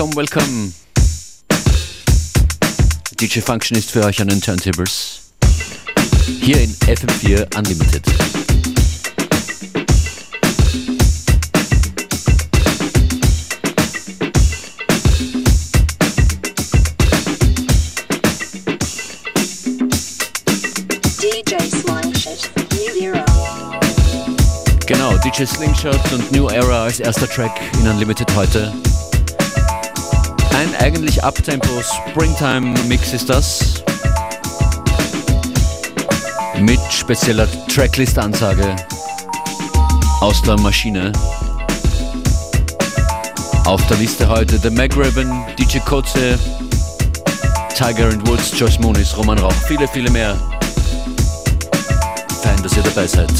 Welcome, welcome. DJ Function ist für euch an den Turntables. Hier in FM4 Unlimited. Genau, DJ Slingshot und New Era als erster Track in Unlimited heute. Ein eigentlich Uptempo Springtime Mix ist das. Mit spezieller Tracklist-Ansage aus der Maschine. Auf der Liste heute The Mag Ribbon, DJ Kotze, Tiger and Woods, Joyce Moonis, Roman Rauch, viele, viele mehr. Fein, dass ihr dabei seid.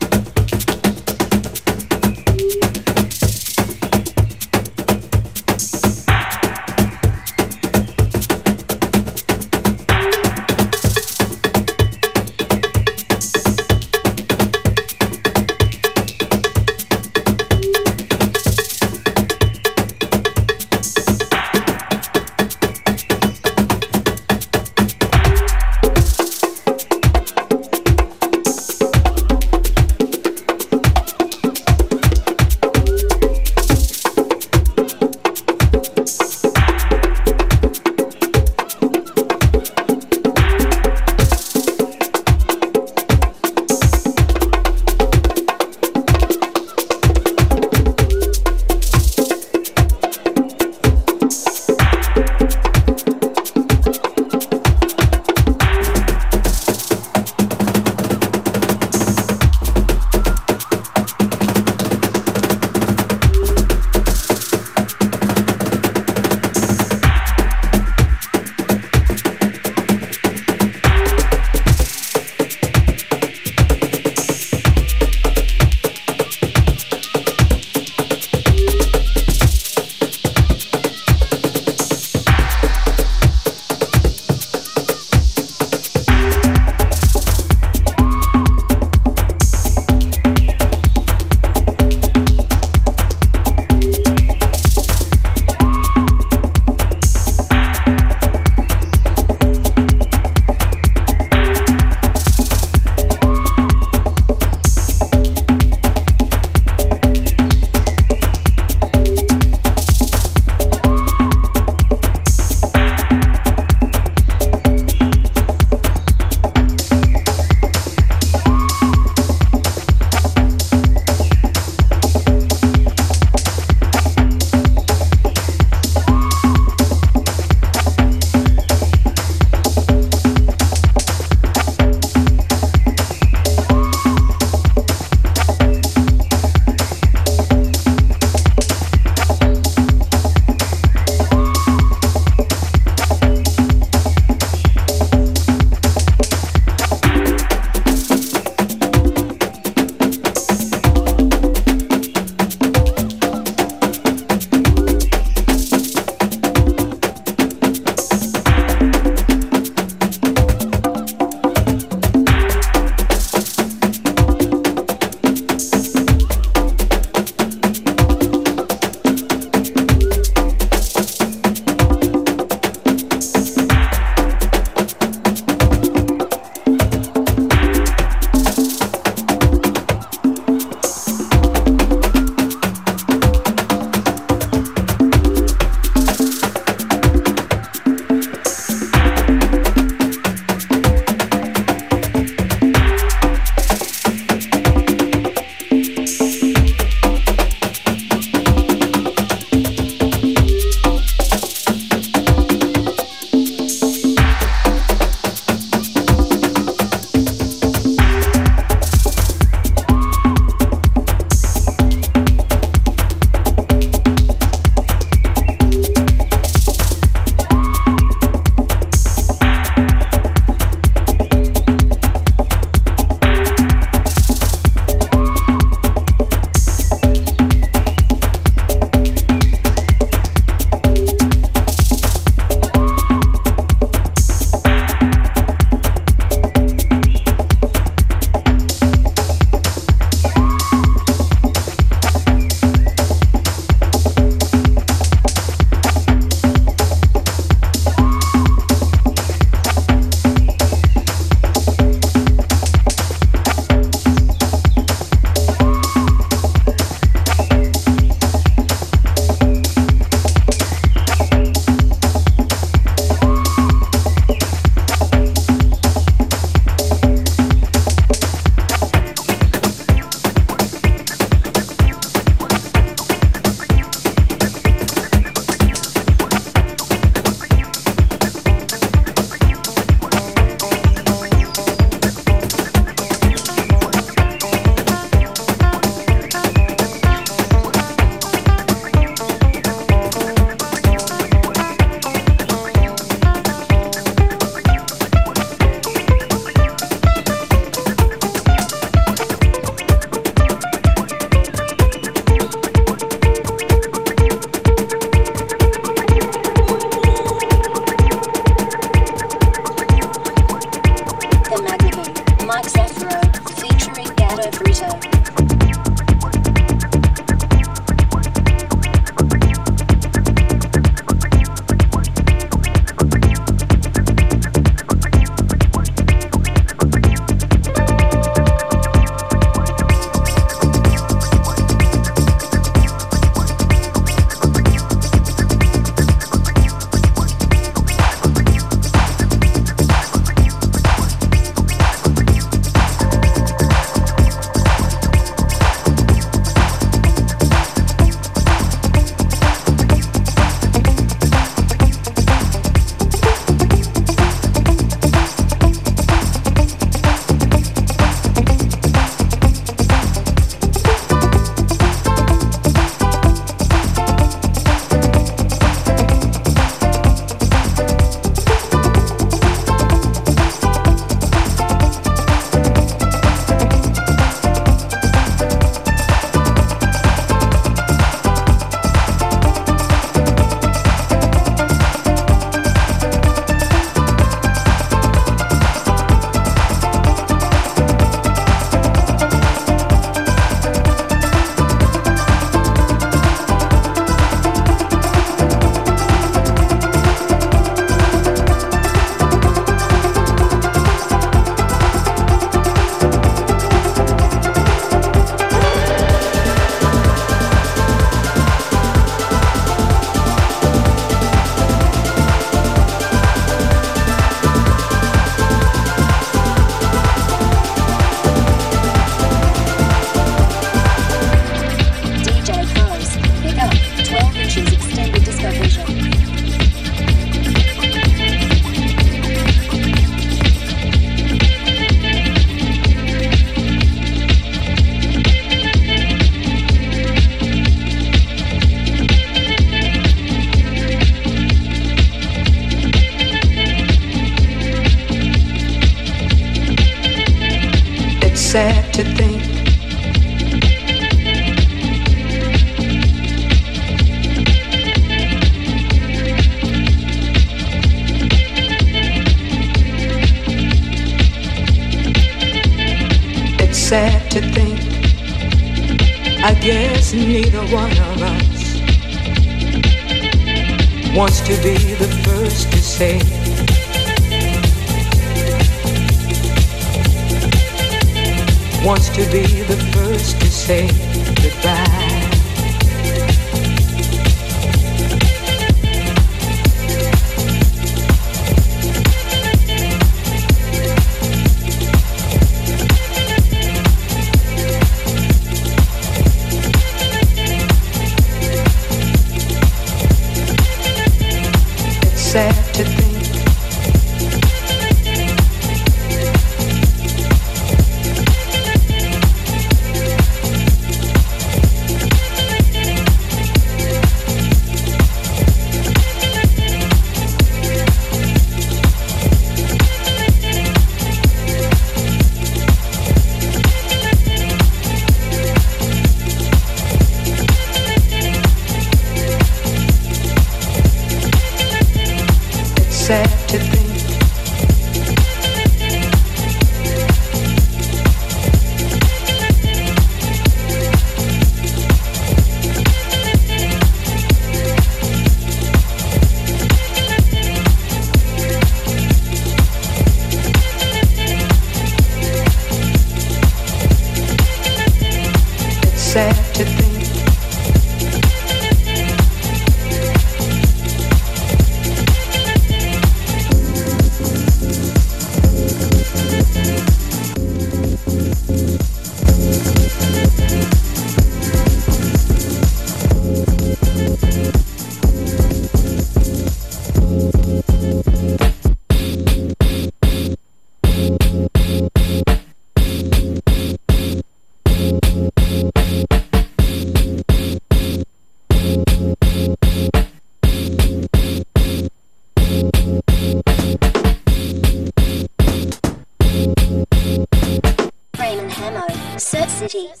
Daddy,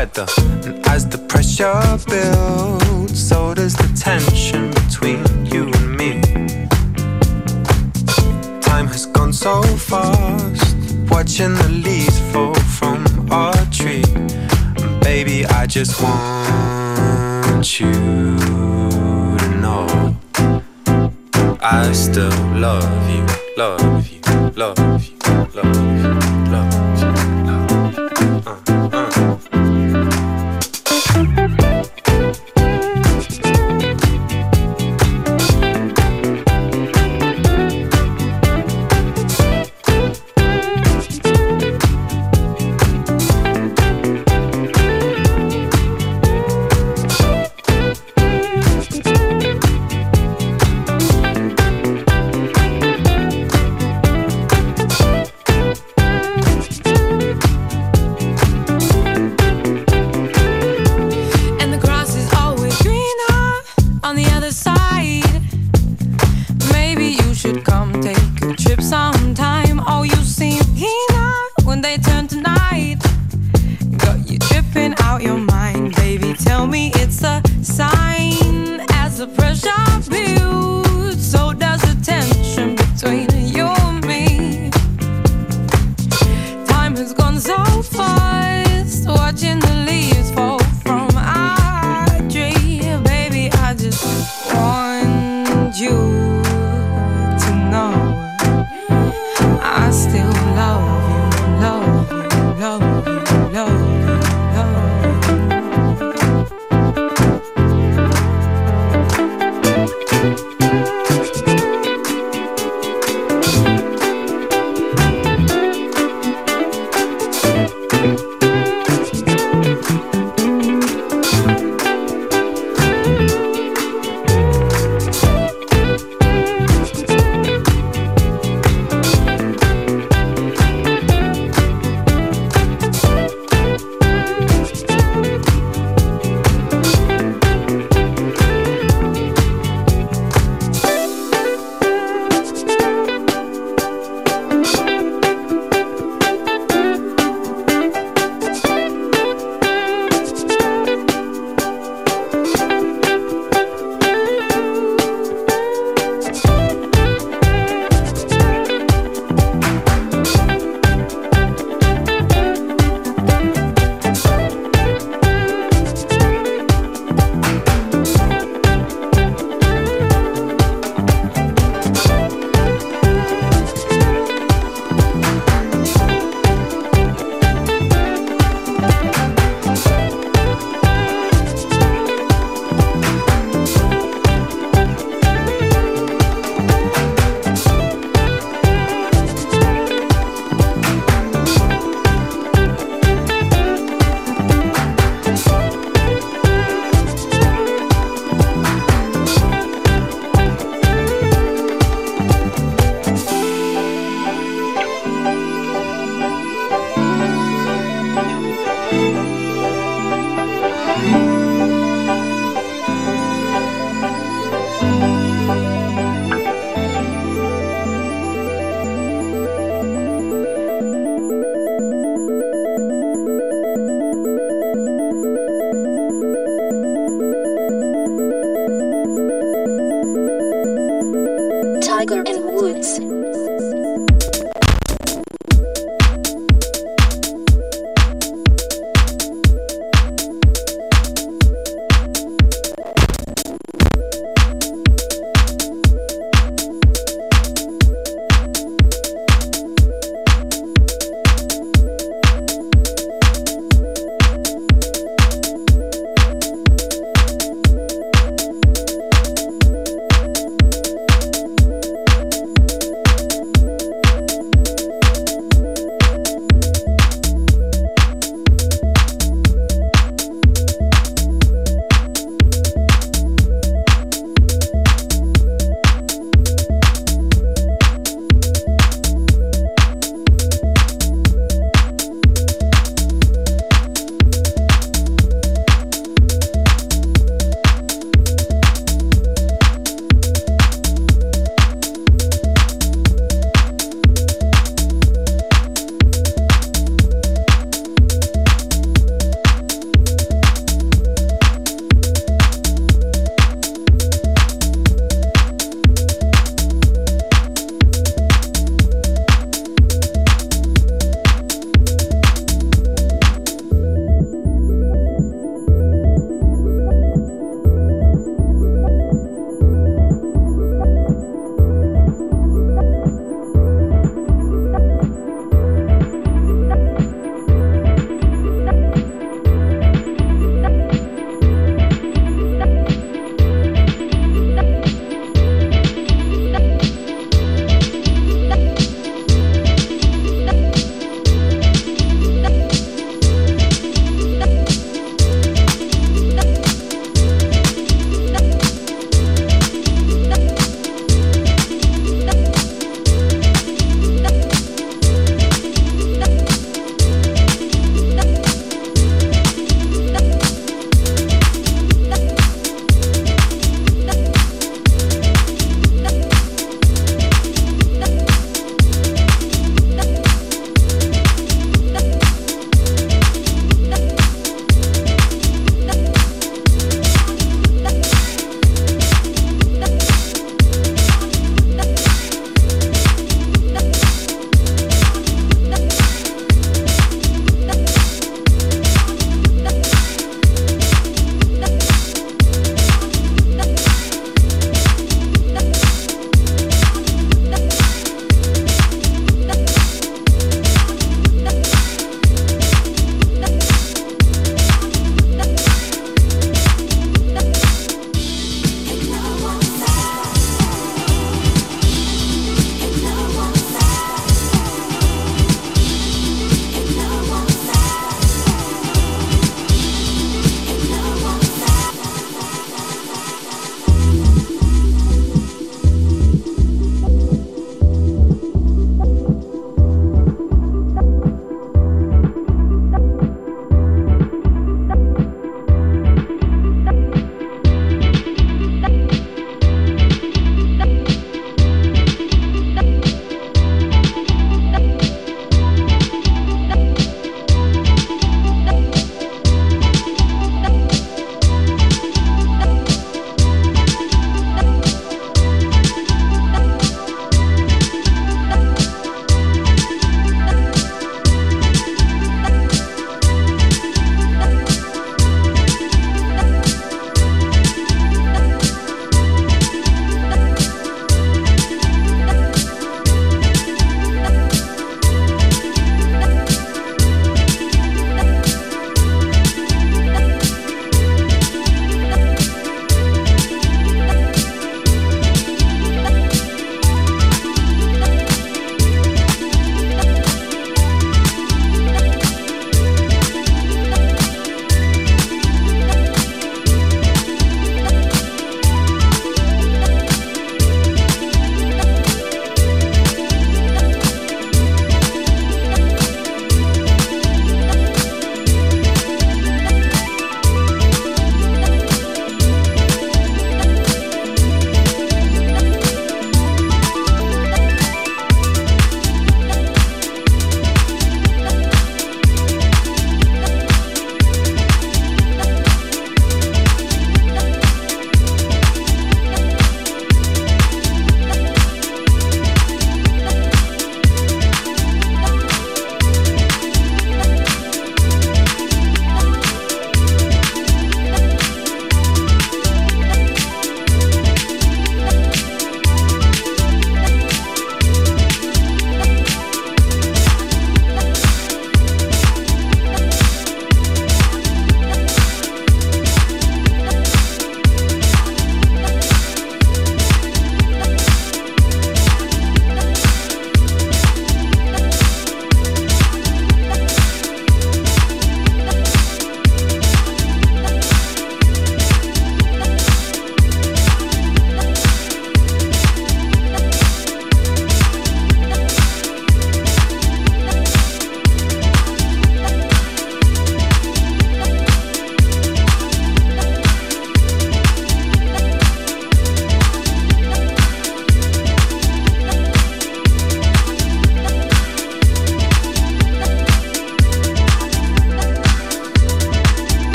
weather. And as the pressure builds, so does the tension between you and me. Time has gone so fast, watching the leaves fall from our tree. And baby, I just want you to know I still love you, love you, love you.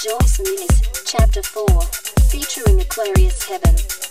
Joyce Minutes, Chapter 4, featuring Aquarius Heaven.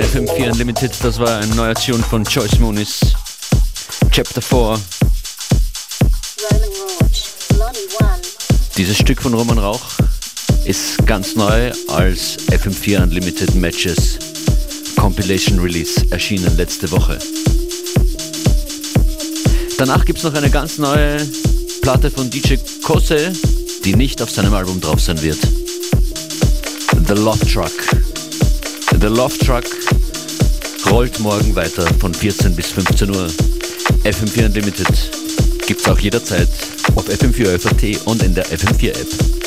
In FM4 Unlimited. Das war ein neuer Tune von Joyce Moonis. Chapter 4. Roman Rauch, Lonnie One, Dieses Stück von Roman Rauch ist ganz neu als FM4 Unlimited Matches Compilation Release erschienen letzte Woche. Danach gibt es noch eine ganz neue Platte von DJ Kose, die nicht auf seinem Album drauf sein wird. The Love Truck. The Love Truck rollt morgen weiter von 14 bis 15 Uhr. FM4 Unlimited gibt's auch jederzeit auf FM4 FAT und in der FM4 App.